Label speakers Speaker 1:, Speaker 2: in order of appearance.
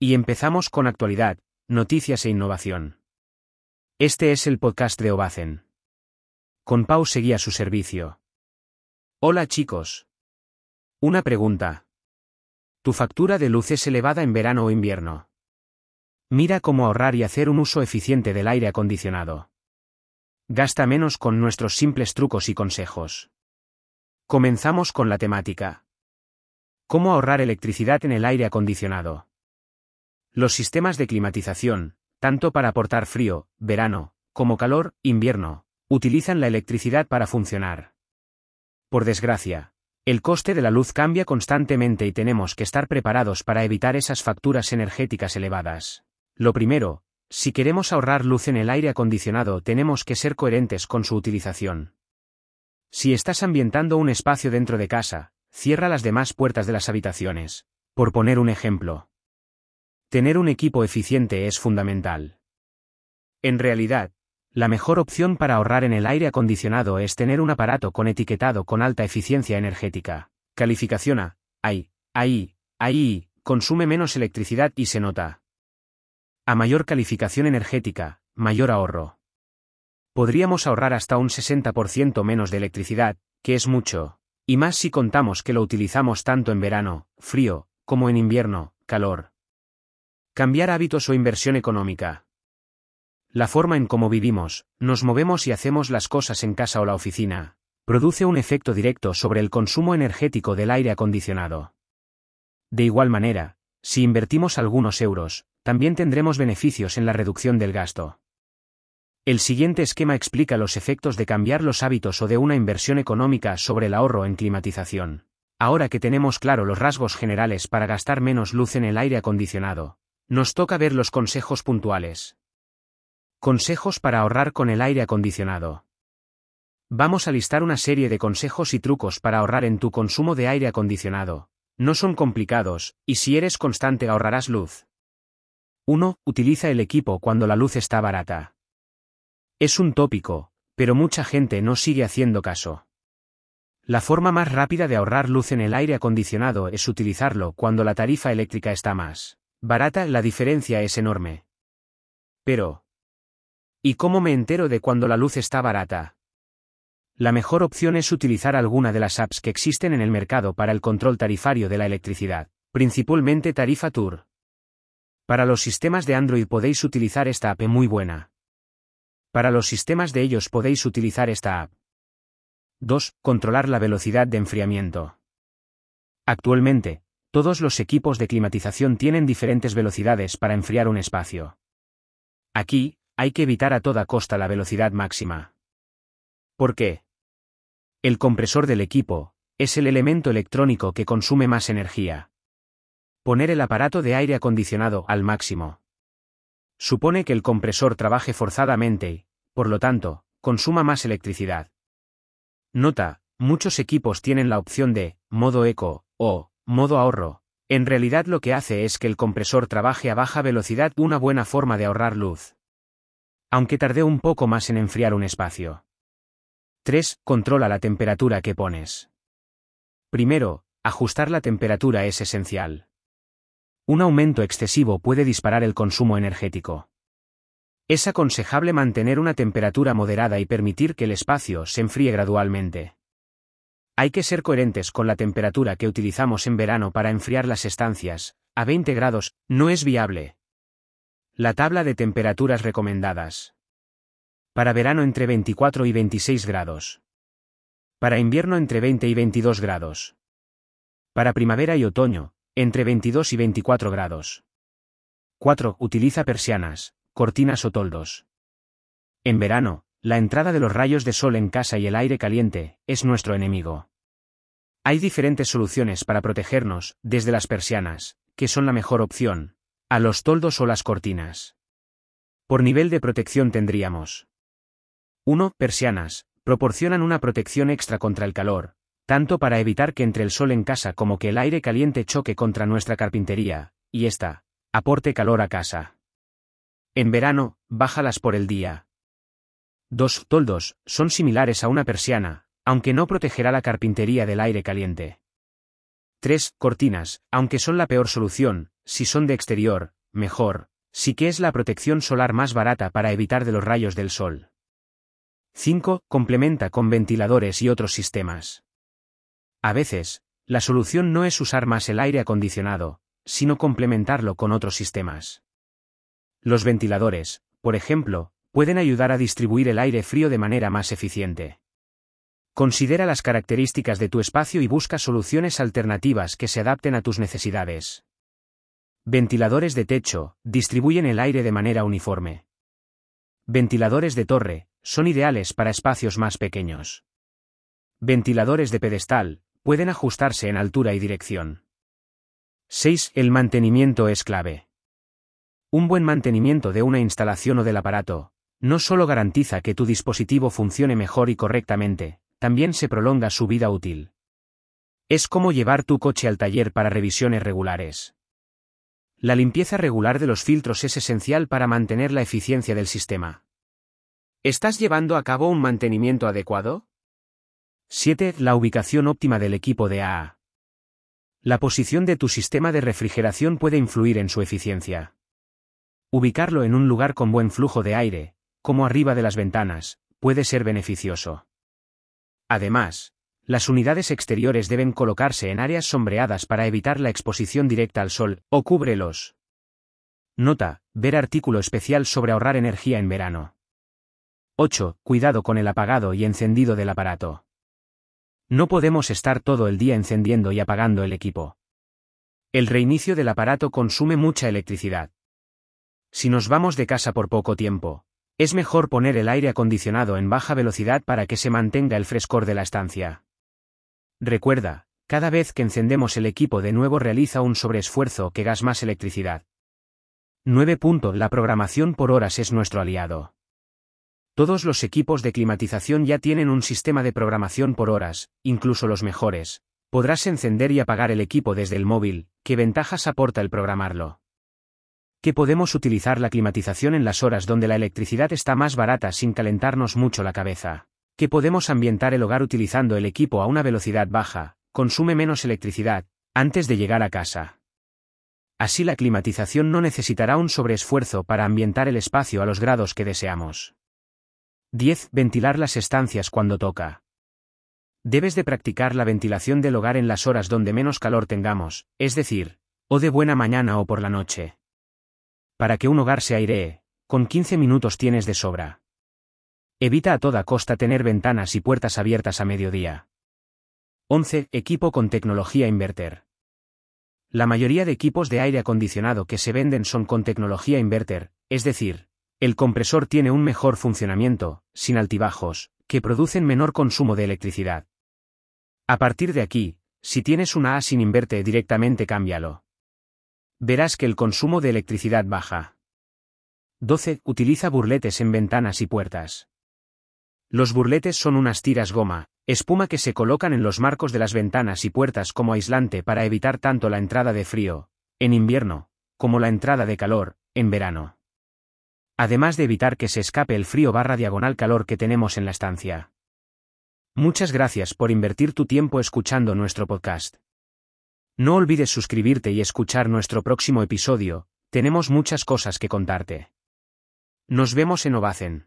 Speaker 1: Y empezamos con actualidad, noticias e innovación. Este es el podcast de Obacen. Con Pau seguía su servicio. Hola chicos. Una pregunta. ¿Tu factura de luz es elevada en verano o invierno? Mira cómo ahorrar y hacer un uso eficiente del aire acondicionado. Gasta menos con nuestros simples trucos y consejos. Comenzamos con la temática. ¿Cómo ahorrar electricidad en el aire acondicionado? Los sistemas de climatización, tanto para aportar frío, verano, como calor, invierno, utilizan la electricidad para funcionar. Por desgracia, el coste de la luz cambia constantemente y tenemos que estar preparados para evitar esas facturas energéticas elevadas. Lo primero, si queremos ahorrar luz en el aire acondicionado tenemos que ser coherentes con su utilización. Si estás ambientando un espacio dentro de casa, cierra las demás puertas de las habitaciones, por poner un ejemplo. Tener un equipo eficiente es fundamental. En realidad, la mejor opción para ahorrar en el aire acondicionado es tener un aparato con etiquetado con alta eficiencia energética. Calificación A. Ahí, ahí, ahí, consume menos electricidad y se nota. A mayor calificación energética, mayor ahorro. Podríamos ahorrar hasta un 60% menos de electricidad, que es mucho, y más si contamos que lo utilizamos tanto en verano, frío, como en invierno, calor. Cambiar hábitos o inversión económica. La forma en cómo vivimos, nos movemos y hacemos las cosas en casa o la oficina, produce un efecto directo sobre el consumo energético del aire acondicionado. De igual manera, si invertimos algunos euros, también tendremos beneficios en la reducción del gasto. El siguiente esquema explica los efectos de cambiar los hábitos o de una inversión económica sobre el ahorro en climatización. Ahora que tenemos claro los rasgos generales para gastar menos luz en el aire acondicionado, nos toca ver los consejos puntuales. Consejos para ahorrar con el aire acondicionado. Vamos a listar una serie de consejos y trucos para ahorrar en tu consumo de aire acondicionado. No son complicados, y si eres constante ahorrarás luz. 1. Utiliza el equipo cuando la luz está barata. Es un tópico, pero mucha gente no sigue haciendo caso. La forma más rápida de ahorrar luz en el aire acondicionado es utilizarlo cuando la tarifa eléctrica está más Barata, la diferencia es enorme. Pero... ¿Y cómo me entero de cuando la luz está barata? La mejor opción es utilizar alguna de las apps que existen en el mercado para el control tarifario de la electricidad, principalmente Tarifa Tour. Para los sistemas de Android podéis utilizar esta app muy buena. Para los sistemas de ellos podéis utilizar esta app. 2. Controlar la velocidad de enfriamiento. Actualmente, todos los equipos de climatización tienen diferentes velocidades para enfriar un espacio. Aquí, hay que evitar a toda costa la velocidad máxima. ¿Por qué? El compresor del equipo, es el elemento electrónico que consume más energía. Poner el aparato de aire acondicionado al máximo. Supone que el compresor trabaje forzadamente y, por lo tanto, consuma más electricidad. Nota, muchos equipos tienen la opción de modo eco o Modo ahorro. En realidad lo que hace es que el compresor trabaje a baja velocidad, una buena forma de ahorrar luz. Aunque tarde un poco más en enfriar un espacio. 3. Controla la temperatura que pones. Primero, ajustar la temperatura es esencial. Un aumento excesivo puede disparar el consumo energético. Es aconsejable mantener una temperatura moderada y permitir que el espacio se enfríe gradualmente. Hay que ser coherentes con la temperatura que utilizamos en verano para enfriar las estancias, a 20 grados, no es viable. La tabla de temperaturas recomendadas. Para verano entre 24 y 26 grados. Para invierno entre 20 y 22 grados. Para primavera y otoño, entre 22 y 24 grados. 4. Utiliza persianas, cortinas o toldos. En verano, la entrada de los rayos de sol en casa y el aire caliente, es nuestro enemigo. Hay diferentes soluciones para protegernos, desde las persianas, que son la mejor opción, a los toldos o las cortinas. Por nivel de protección tendríamos 1. Persianas, proporcionan una protección extra contra el calor, tanto para evitar que entre el sol en casa como que el aire caliente choque contra nuestra carpintería, y esta, aporte calor a casa. En verano, bájalas por el día, Dos toldos son similares a una persiana, aunque no protegerá la carpintería del aire caliente. 3. Cortinas, aunque son la peor solución, si son de exterior, mejor, sí que es la protección solar más barata para evitar de los rayos del sol. 5. Complementa con ventiladores y otros sistemas. A veces, la solución no es usar más el aire acondicionado, sino complementarlo con otros sistemas. Los ventiladores, por ejemplo, pueden ayudar a distribuir el aire frío de manera más eficiente. Considera las características de tu espacio y busca soluciones alternativas que se adapten a tus necesidades. Ventiladores de techo, distribuyen el aire de manera uniforme. Ventiladores de torre, son ideales para espacios más pequeños. Ventiladores de pedestal, pueden ajustarse en altura y dirección. 6. El mantenimiento es clave. Un buen mantenimiento de una instalación o del aparato, no solo garantiza que tu dispositivo funcione mejor y correctamente, también se prolonga su vida útil. Es como llevar tu coche al taller para revisiones regulares. La limpieza regular de los filtros es esencial para mantener la eficiencia del sistema. ¿Estás llevando a cabo un mantenimiento adecuado? 7. La ubicación óptima del equipo de AA. La posición de tu sistema de refrigeración puede influir en su eficiencia. Ubicarlo en un lugar con buen flujo de aire, como arriba de las ventanas, puede ser beneficioso. Además, las unidades exteriores deben colocarse en áreas sombreadas para evitar la exposición directa al sol, o cúbrelos. Nota, ver artículo especial sobre ahorrar energía en verano. 8. Cuidado con el apagado y encendido del aparato. No podemos estar todo el día encendiendo y apagando el equipo. El reinicio del aparato consume mucha electricidad. Si nos vamos de casa por poco tiempo, es mejor poner el aire acondicionado en baja velocidad para que se mantenga el frescor de la estancia. Recuerda, cada vez que encendemos el equipo de nuevo realiza un sobreesfuerzo que gas más electricidad. 9. La programación por horas es nuestro aliado. Todos los equipos de climatización ya tienen un sistema de programación por horas, incluso los mejores. Podrás encender y apagar el equipo desde el móvil, ¿qué ventajas aporta el programarlo? Que podemos utilizar la climatización en las horas donde la electricidad está más barata sin calentarnos mucho la cabeza que podemos ambientar el hogar utilizando el equipo a una velocidad baja, consume menos electricidad, antes de llegar a casa. Así la climatización no necesitará un sobreesfuerzo para ambientar el espacio a los grados que deseamos. 10. Ventilar las estancias cuando toca. Debes de practicar la ventilación del hogar en las horas donde menos calor tengamos, es decir, o de buena mañana o por la noche. Para que un hogar se airee, con 15 minutos tienes de sobra. Evita a toda costa tener ventanas y puertas abiertas a mediodía. 11. Equipo con tecnología inverter. La mayoría de equipos de aire acondicionado que se venden son con tecnología inverter, es decir, el compresor tiene un mejor funcionamiento, sin altibajos, que producen menor consumo de electricidad. A partir de aquí, si tienes una A sin inverte directamente cámbialo. Verás que el consumo de electricidad baja. 12. Utiliza burletes en ventanas y puertas. Los burletes son unas tiras goma, espuma que se colocan en los marcos de las ventanas y puertas como aislante para evitar tanto la entrada de frío, en invierno, como la entrada de calor, en verano. Además de evitar que se escape el frío barra diagonal calor que tenemos en la estancia. Muchas gracias por invertir tu tiempo escuchando nuestro podcast. No olvides suscribirte y escuchar nuestro próximo episodio, tenemos muchas cosas que contarte. Nos vemos en Ovacen.